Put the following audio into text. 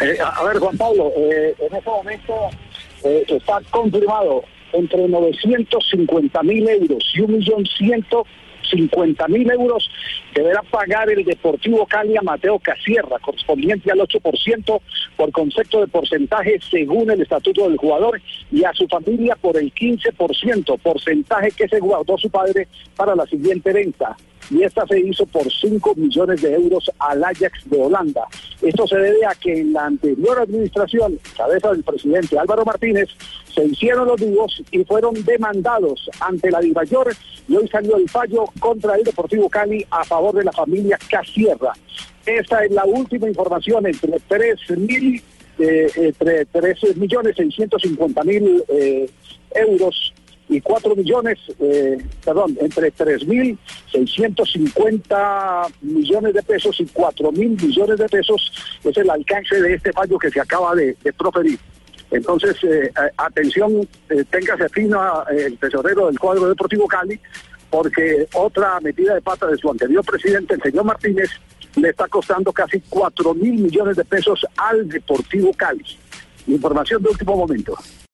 Eh, a ver, Juan Pablo, eh, en este momento eh, está confirmado entre 950 mil euros y 1.150.000 mil euros deberá pagar el Deportivo Cali a Mateo Casierra, correspondiente al 8% por concepto de porcentaje según el estatuto del jugador y a su familia por el 15%, porcentaje que se guardó su padre para la siguiente venta y esta se hizo por 5 millones de euros al Ajax de Holanda. Esto se debe a que en la anterior administración, cabeza del presidente Álvaro Martínez, se hicieron los vivos y fueron demandados ante la Divayor y hoy salió el fallo contra el Deportivo Cali a favor de la familia Casierra. Esta es la última información entre 3 mil, eh, entre 3 millones 650 mil eh, euros y 4 millones, eh, perdón, entre 3.650 millones de pesos y 4 mil millones de pesos es el alcance de este fallo que se acaba de, proferir. Entonces, eh, atención, eh, téngase fino el tesorero del cuadro deportivo Cali, porque otra metida de pata de su anterior presidente, el señor Martínez, le está costando casi 4 mil millones de pesos al Deportivo Cali. Información de último momento.